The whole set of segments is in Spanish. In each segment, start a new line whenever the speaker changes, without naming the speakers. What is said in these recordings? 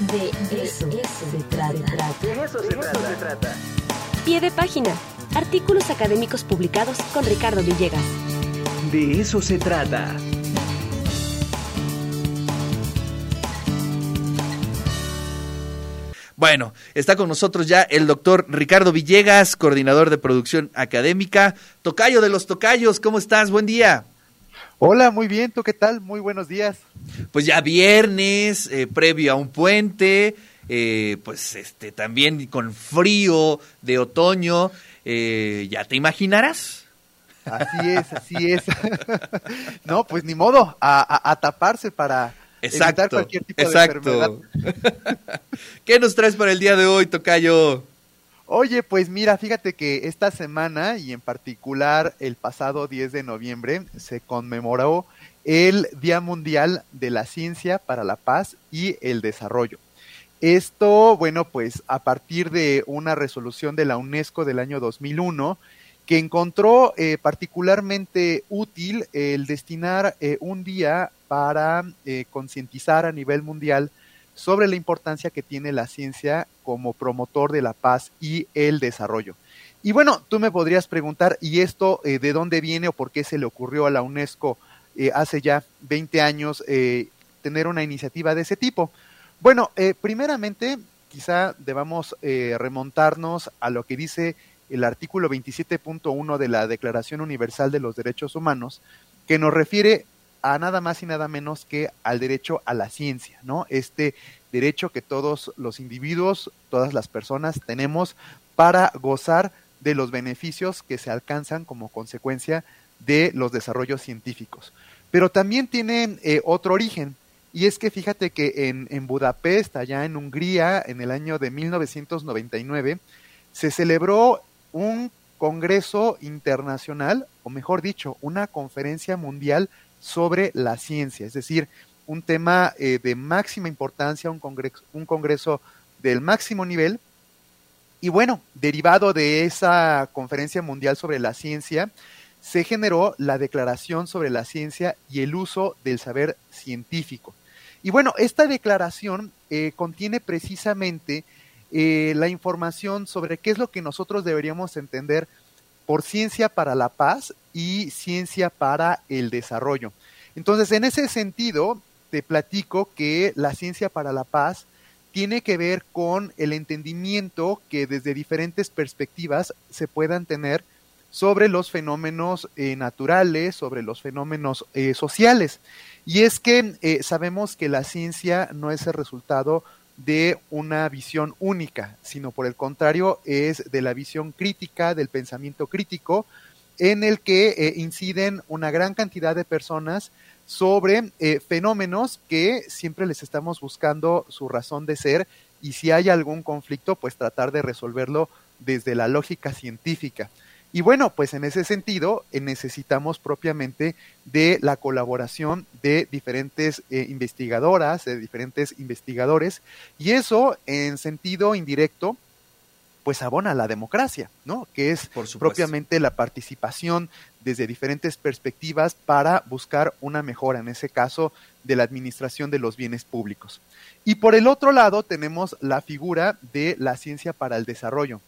De eso, se trata.
De eso se trata.
Pie de página. Artículos académicos publicados con Ricardo Villegas.
De eso se trata.
Bueno, está con nosotros ya el doctor Ricardo Villegas, coordinador de producción académica. Tocayo de los Tocayos, ¿cómo estás? Buen día.
Hola, muy bien, ¿tú qué tal? Muy buenos días.
Pues ya viernes, eh, previo a un puente, eh, pues este también con frío de otoño, eh, ya te imaginarás.
Así es, así es. no, pues ni modo, a, a taparse para,
Exacto,
cualquier tipo
exacto. ¿Qué nos traes para el día de hoy, Tocayo?
Oye, pues mira, fíjate que esta semana y en particular el pasado 10 de noviembre se conmemoró el Día Mundial de la Ciencia para la Paz y el Desarrollo. Esto, bueno, pues a partir de una resolución de la UNESCO del año 2001 que encontró eh, particularmente útil el destinar eh, un día para eh, concientizar a nivel mundial sobre la importancia que tiene la ciencia como promotor de la paz y el desarrollo. Y bueno, tú me podrías preguntar, ¿y esto de dónde viene o por qué se le ocurrió a la UNESCO hace ya 20 años tener una iniciativa de ese tipo? Bueno, primeramente, quizá debamos remontarnos a lo que dice el artículo 27.1 de la Declaración Universal de los Derechos Humanos, que nos refiere a nada más y nada menos que al derecho a la ciencia, ¿no? Este derecho que todos los individuos, todas las personas tenemos para gozar de los beneficios que se alcanzan como consecuencia de los desarrollos científicos. Pero también tiene eh, otro origen, y es que fíjate que en, en Budapest, allá en Hungría, en el año de 1999, se celebró un congreso internacional, o mejor dicho, una conferencia mundial sobre la ciencia, es decir, un tema eh, de máxima importancia, un congreso, un congreso del máximo nivel. Y bueno, derivado de esa conferencia mundial sobre la ciencia, se generó la Declaración sobre la Ciencia y el Uso del Saber Científico. Y bueno, esta declaración eh, contiene precisamente eh, la información sobre qué es lo que nosotros deberíamos entender por ciencia para la paz y ciencia para el desarrollo. Entonces, en ese sentido, te platico que la ciencia para la paz tiene que ver con el entendimiento que desde diferentes perspectivas se puedan tener sobre los fenómenos eh, naturales, sobre los fenómenos eh, sociales. Y es que sabemos que la ciencia no es el resultado de una visión única, sino por el contrario es de la visión crítica, del pensamiento crítico, en el que eh, inciden una gran cantidad de personas sobre eh, fenómenos que siempre les estamos buscando su razón de ser y si hay algún conflicto, pues tratar de resolverlo desde la lógica científica. Y bueno, pues en ese sentido eh, necesitamos propiamente de la colaboración de diferentes eh, investigadoras, de diferentes investigadores, y eso en sentido indirecto pues abona la democracia, ¿no? Que es propiamente la participación desde diferentes perspectivas para buscar una mejora, en ese caso, de la administración de los bienes públicos. Y por el otro lado tenemos la figura de la ciencia para el desarrollo,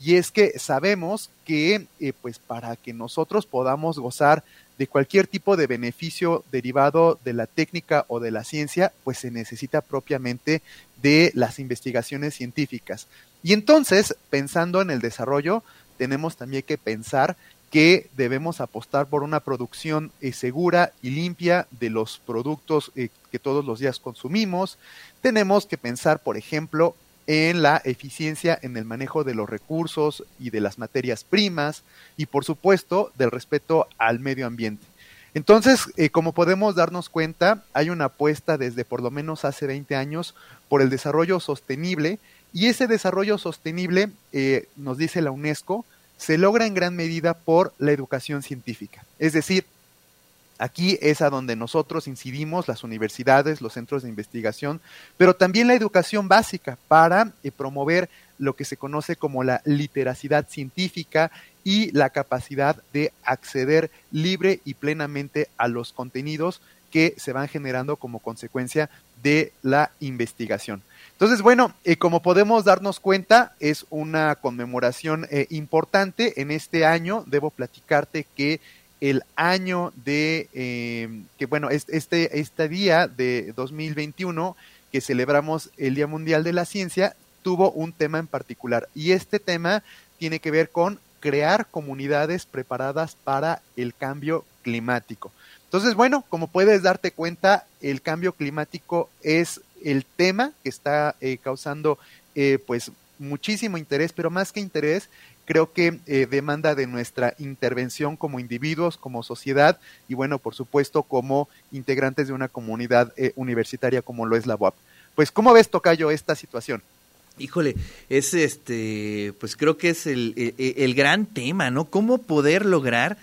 y es que sabemos que eh, pues para que nosotros podamos gozar de cualquier tipo de beneficio derivado de la técnica o de la ciencia, pues se necesita propiamente de las investigaciones científicas. Y entonces, pensando en el desarrollo, tenemos también que pensar que debemos apostar por una producción eh, segura y limpia de los productos eh, que todos los días consumimos. Tenemos que pensar, por ejemplo, en la eficiencia en el manejo de los recursos y de las materias primas y por supuesto del respeto al medio ambiente. Entonces, eh, como podemos darnos cuenta, hay una apuesta desde por lo menos hace 20 años por el desarrollo sostenible y ese desarrollo sostenible, eh, nos dice la UNESCO, se logra en gran medida por la educación científica. Es decir, Aquí es a donde nosotros incidimos, las universidades, los centros de investigación, pero también la educación básica para eh, promover lo que se conoce como la literacidad científica y la capacidad de acceder libre y plenamente a los contenidos que se van generando como consecuencia de la investigación. Entonces, bueno, eh, como podemos darnos cuenta, es una conmemoración eh, importante en este año. Debo platicarte que el año de, eh, que bueno, este, este día de 2021 que celebramos el Día Mundial de la Ciencia, tuvo un tema en particular. Y este tema tiene que ver con crear comunidades preparadas para el cambio climático. Entonces, bueno, como puedes darte cuenta, el cambio climático es el tema que está eh, causando eh, pues muchísimo interés, pero más que interés, creo que eh, demanda de nuestra intervención como individuos, como sociedad y bueno, por supuesto, como integrantes de una comunidad universitaria como lo es la UAP. Pues, ¿cómo ves, Tocayo, esta situación?
Híjole, es este, pues creo que es el, el, gran tema, ¿no? ¿Cómo poder lograr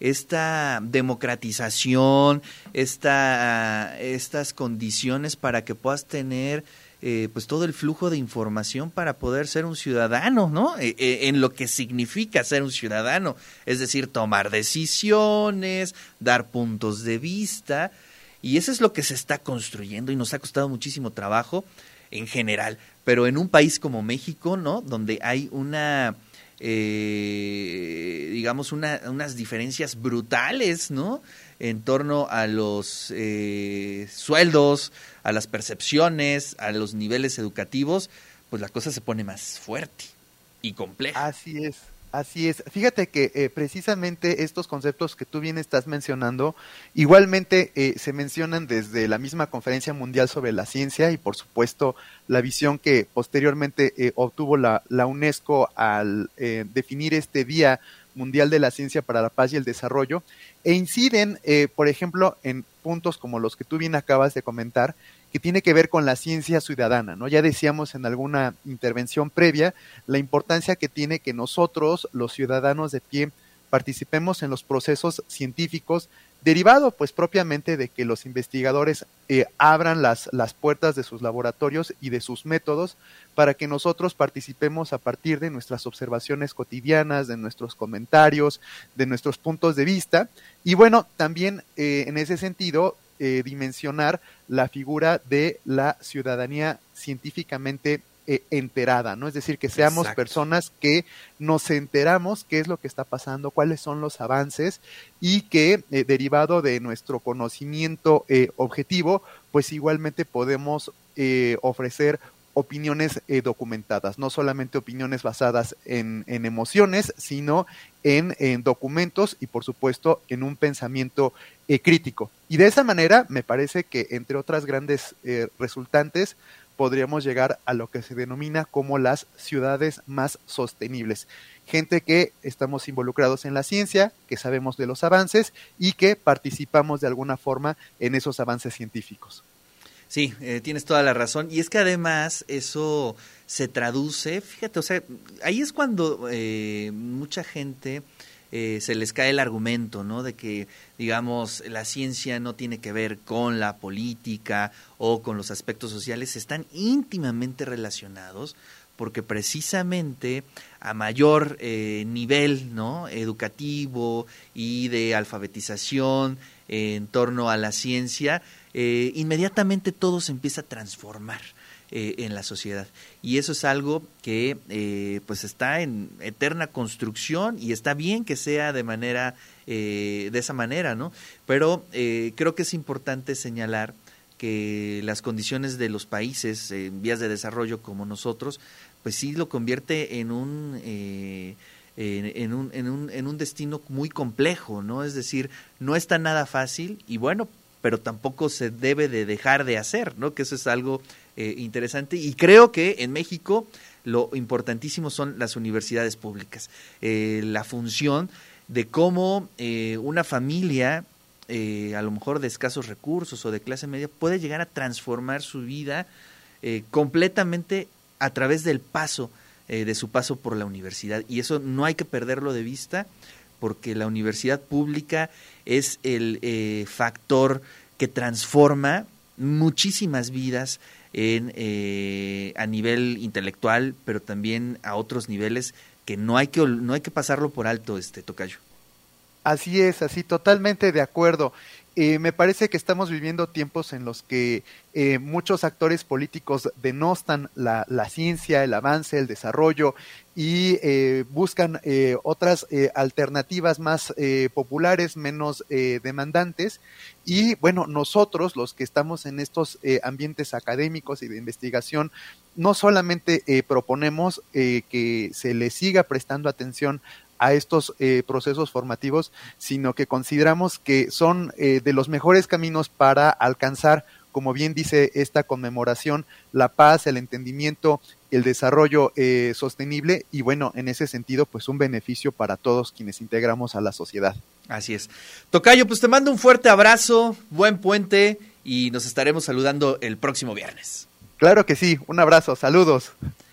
esta democratización, esta, estas condiciones para que puedas tener eh, pues todo el flujo de información para poder ser un ciudadano, ¿no? Eh, eh, en lo que significa ser un ciudadano, es decir, tomar decisiones, dar puntos de vista, y eso es lo que se está construyendo y nos ha costado muchísimo trabajo en general, pero en un país como México, ¿no? Donde hay una eh, digamos, unas diferencias brutales, ¿no? En torno a los eh, sueldos, a las percepciones, a los niveles educativos, pues la cosa se pone más fuerte y compleja.
Así es. Así es. Fíjate que eh, precisamente estos conceptos que tú bien estás mencionando, igualmente eh, se mencionan desde la misma Conferencia Mundial sobre la Ciencia y por supuesto la visión que posteriormente eh, obtuvo la, la, UNESCO al definir este Día Mundial de la Ciencia para la Paz y el Desarrollo, e inciden, por ejemplo, en puntos como los que tú bien acabas de comentar, que tiene que ver con la ciencia ciudadana, ¿no? Ya decíamos en alguna intervención previa la importancia que tiene que nosotros, los ciudadanos de pie, participemos en los procesos científicos derivado pues propiamente de que los investigadores eh, abran las, las puertas de sus laboratorios y de sus métodos para que nosotros participemos a partir de nuestras observaciones cotidianas, de nuestros comentarios, de nuestros puntos de vista. Y bueno, también eh, en ese sentido, eh, dimensionar la figura de la ciudadanía científicamente eh, enterada, ¿no? Es decir, que seamos personas que nos enteramos qué es lo que está pasando, cuáles son los avances y que eh, derivado de nuestro conocimiento objetivo, pues igualmente podemos ofrecer opiniones eh, documentadas, no solamente opiniones basadas en, emociones, sino en, documentos y por supuesto en un pensamiento eh, crítico. Y de esa manera me parece que entre otras grandes eh, resultantes podríamos llegar a lo que se denomina como las ciudades más sostenibles. Gente que estamos involucrados en la ciencia, que sabemos de los avances y que participamos de alguna forma en esos avances científicos.
Sí, eh, tienes toda la razón. Y es que además eso se traduce, fíjate, o sea, ahí es cuando eh, mucha gente eh, se les cae el argumento, ¿no? De que, digamos, la ciencia no tiene que ver con la política o con los aspectos sociales, están íntimamente relacionados porque precisamente a mayor nivel ¿no? educativo y de alfabetización en torno a la ciencia, eh, inmediatamente todo se empieza a transformar. Eh, en la sociedad. Y eso es algo que eh, pues está en eterna construcción y está bien que sea de manera, de esa manera, ¿no? Pero creo que es importante señalar que las condiciones de los países en vías de desarrollo como nosotros, pues sí lo convierte en un... En, un, en, un, en un destino muy complejo, ¿no? Es decir, no está nada fácil y bueno, pero tampoco se debe de dejar de hacer, ¿no? Que eso es algo eh, interesante y creo que en México lo importantísimo son las universidades públicas, eh, la función de cómo eh, una familia, a lo mejor de escasos recursos o de clase media, puede llegar a transformar su vida completamente a través del paso, de su paso por la universidad. Y eso no hay que perderlo de vista porque la universidad pública es el eh, factor que transforma muchísimas vidas en, eh, a nivel intelectual, pero también a otros niveles que no hay que, no hay que pasarlo por alto, este tocayo.
Así es, así, totalmente de acuerdo. Eh, me parece que estamos viviendo tiempos en los que eh, muchos actores políticos denostan la, ciencia, el avance, el desarrollo y eh, buscan otras alternativas más populares, menos demandantes. Y bueno, nosotros, los que estamos en estos ambientes académicos y de investigación, no solamente proponemos que se le siga prestando atención a estos eh, procesos formativos, sino que consideramos que son eh, de los mejores caminos para alcanzar, como bien dice esta conmemoración, la paz, el entendimiento, el desarrollo eh, sostenible y bueno, en ese sentido, pues un beneficio para todos quienes integramos a la sociedad.
Así es. Tocayo, pues te mando un fuerte abrazo, buen puente y nos estaremos saludando el próximo viernes.
Claro que sí, un abrazo, saludos.